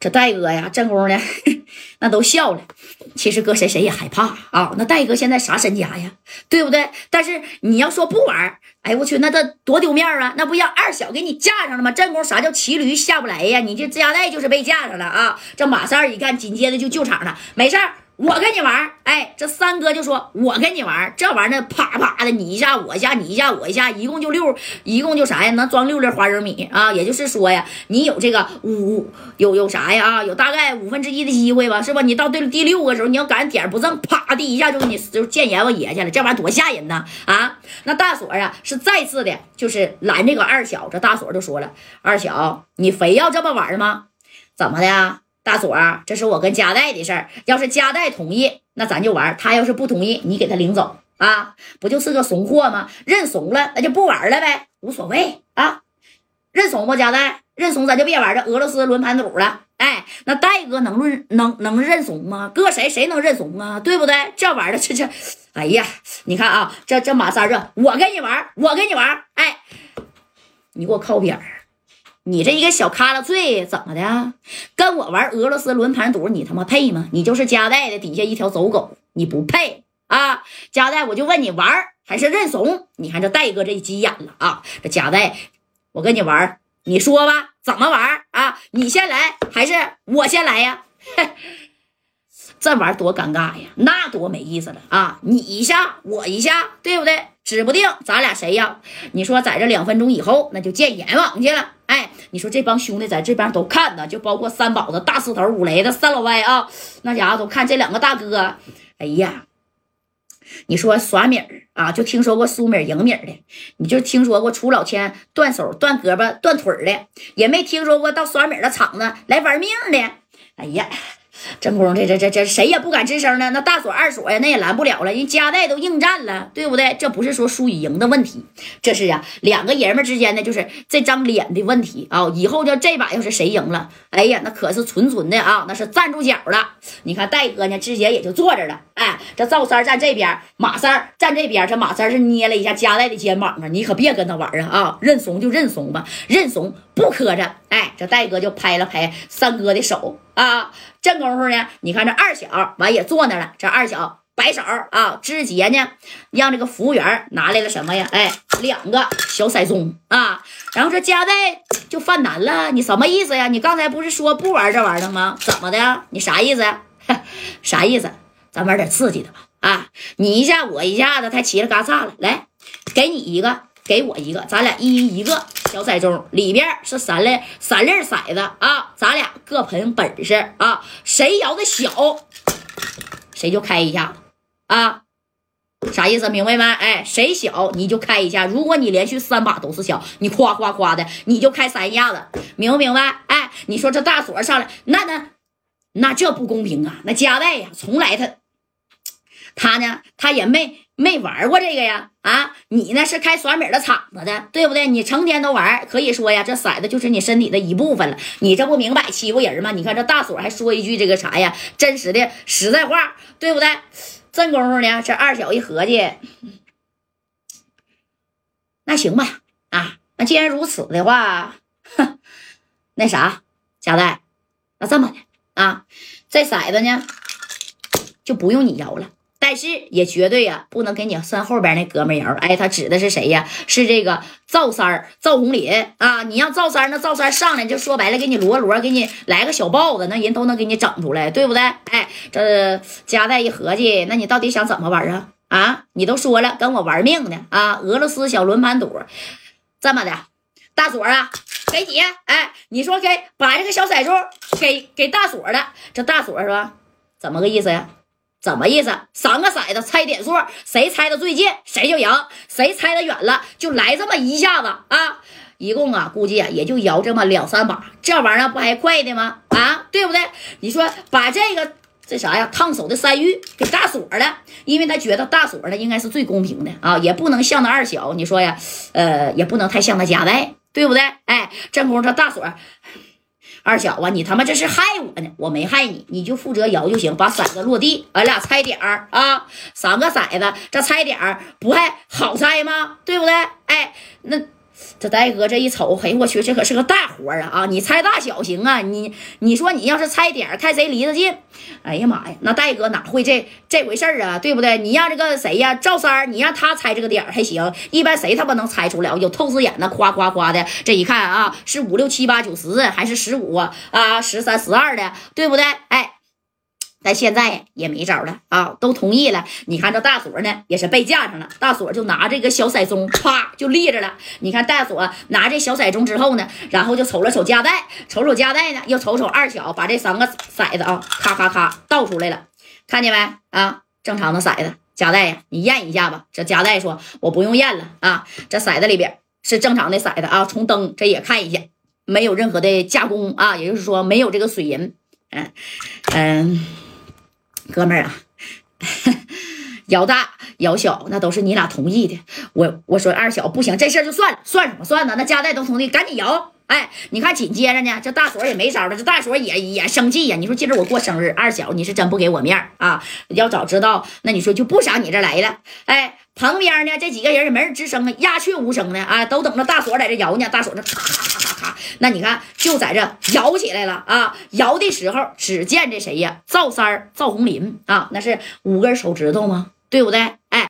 这戴哥呀，正宫呢，那都笑了。其实搁谁谁也害怕啊。那戴哥现在啥身家呀，对不对？但是你要说不玩，哎我去，那这多丢面啊！那不让二小给你架上了吗？正宫啥叫骑驴下不来呀？你这家带就是被架上了啊！这马三一看，紧接着就救场了，没事儿。我跟你玩哎，这三哥就说：“我跟你玩这玩意儿啪啪的，你一下我一下，你一下我一下，一共就六，一共就啥呀？能装六粒花生米啊！也就是说呀，你有这个五有有啥呀？啊，有大概五分之一的机会吧，是吧？你到第第六个时候，你要赶点不正，啪的一下就给你就见阎王爷去了，这玩意儿多吓人呐！啊，那大锁啊是再次的，就是拦这个二小，这大锁就说了：二小，你非要这么玩吗？怎么的？”大锁，这是我跟加代的事儿。要是加代同意，那咱就玩；他要是不同意，你给他领走啊，不就是个怂货吗？认怂了，那就不玩了呗，无所谓啊。认怂不，加代？认怂，咱就别玩这俄罗斯轮盘赌了。哎，那戴哥能认能能认怂吗？搁谁谁能认怂啊？对不对？这玩的，这这，哎呀，你看啊，这这马三这，我跟你玩，我跟你玩，哎，你给我靠边儿。你这一个小卡拉脆怎么的？跟我玩俄罗斯轮盘赌，你他妈配吗？你就是加代的底下一条走狗，你不配啊！加代，我就问你玩还是认怂？你看这戴哥这急眼了啊！这加代，我跟你玩，你说吧，怎么玩啊？你先来还是我先来呀？这玩多尴尬呀，那多没意思了啊！你一下我一下，对不对？指不定咱俩谁呀？你说在这两分钟以后，那就见阎王去了。哎，你说这帮兄弟在这边都看呢，就包括三宝子、大四头、五雷子、三老歪啊，那家伙都看这两个大哥。哎呀，你说耍米儿啊，就听说过输米赢米的，你就听说过出老千断手、断胳膊、断腿的，也没听说过到耍米的场子来玩命的。哎呀！正宫这这这这谁也不敢吱声呢？那大锁二锁呀，那也拦不了了。人家代都应战了，对不对？这不是说输与赢的问题，这是啊两个爷们之间的就是这张脸的问题啊。以后就这把要是谁赢了，哎呀，那可是纯纯的啊，那是站住脚了。你看戴哥呢，直接也就坐着了。哎，这赵三站这边，马三站这边。这马三是捏了一下加代的肩膀啊，你可别跟他玩啊啊！认怂就认怂吧，认怂不磕碜。哎，这戴哥就拍了拍三哥的手啊。这功夫呢，你看这二小完也坐那了。这二小摆手啊，直接呢让这个服务员拿来了什么呀？哎，两个小骰盅啊。然后这加代就犯难了，你什么意思呀？你刚才不是说不玩这玩意儿吗？怎么的？你啥意思 呀？啥意思？咱玩点刺激的吧。啊，你一下我一下子，他齐了嘎嚓了。来，给你一个，给我一个，咱俩一一个。小骰盅里边是三粒三粒骰子啊，咱俩各凭本事啊，谁摇的小，谁就开一下子啊，啥意思？明白没？哎，谁小你就开一下，如果你连续三把都是小，你夸夸夸的，你就开三下子，明不明白？哎，你说这大锁上来，那那那这不公平啊！那加代呀，从来他他呢，他也没。没玩过这个呀？啊，你呢是开耍米的场子的，对不对？你成天都玩，可以说呀，这骰子就是你身体的一部分了。你这不明摆欺负人吗？你看这大锁还说一句这个啥呀？真实的实在话，对不对？这功夫呢，这二小一合计，那行吧，啊，那既然如此的话，哼，那啥，贾代，那这么的啊，这骰子呢就不用你摇了。但是也绝对呀，不能给你身后边那哥们摇。哎，他指的是谁呀？是这个赵三儿赵红林啊！你让赵三儿，那赵三儿上来就说白了，给你罗罗，给你来个小豹子，那人都能给你整出来，对不对？哎，这加代一合计，那你到底想怎么玩啊？啊，你都说了跟我玩命呢啊！俄罗斯小轮盘赌，这么的，大锁啊，给你，哎，你说给把这个小彩珠给给大锁的，这大锁是吧？怎么个意思呀？怎么意思？三个骰子猜点数，谁猜的最近谁就赢，谁猜的远了就来这么一下子啊！一共啊，估计啊也就摇这么两三把，这玩意儿不还快的吗？啊，对不对？你说把这个这啥呀，烫手的山芋给大锁了，因为他觉得大锁呢应该是最公平的啊，也不能像那二小，你说呀，呃，也不能太像那夹带，对不对？哎，正宫这大锁。二小啊，你他妈这是害我呢！我没害你，你就负责摇就行，把骰子落地，俺俩猜点儿啊。三个骰子，这猜点儿不还好猜吗？对不对？哎，那这戴哥这一瞅，嘿，我去，这可是个大活啊！啊，你猜大小行啊？你你说你要是猜点看谁离得近？哎呀妈呀，那戴哥哪会这这回事啊？对不对？你让这个谁呀，赵三儿，你让他猜这个点还行，一般谁他妈能猜出来？有透视眼的，夸夸夸的，这一看啊，是五六七八九十还是十五啊？十三十二的，对不对？哎。但现在也没招了啊，都同意了。你看这大锁呢，也是被架上了。大锁就拿这个小骰盅，啪就立着了。你看大锁拿这小骰盅之后呢，然后就瞅了瞅夹带，瞅瞅夹带呢，又瞅瞅二小，把这三个骰子啊，咔咔咔倒出来了。看见没啊？正常的骰子夹带呀，你验一下吧。这夹带说我不用验了啊，这骰子里边是正常的骰子啊。从灯这也看一下，没有任何的加工啊，也就是说没有这个水银。嗯嗯。哥们儿啊，摇大摇小那都是你俩同意的。我我说二小不行，这事儿就算了，算什么算呢？那家带都同意，赶紧摇。哎，你看紧接着呢，这大锁也没招了，这大锁也也生气呀。你说今儿我过生日，二小你是真不给我面儿啊？要早知道，那你说就不上你这来了。哎，旁边呢这几个人也没人吱声啊，鸦雀无声的啊，都等着大锁在这摇呢。大锁这咔咔咔咔咔，那你看就在这摇起来了啊！摇的时候，只见这谁呀？赵三儿、赵红林啊，那是五根手指头吗？对不对？哎。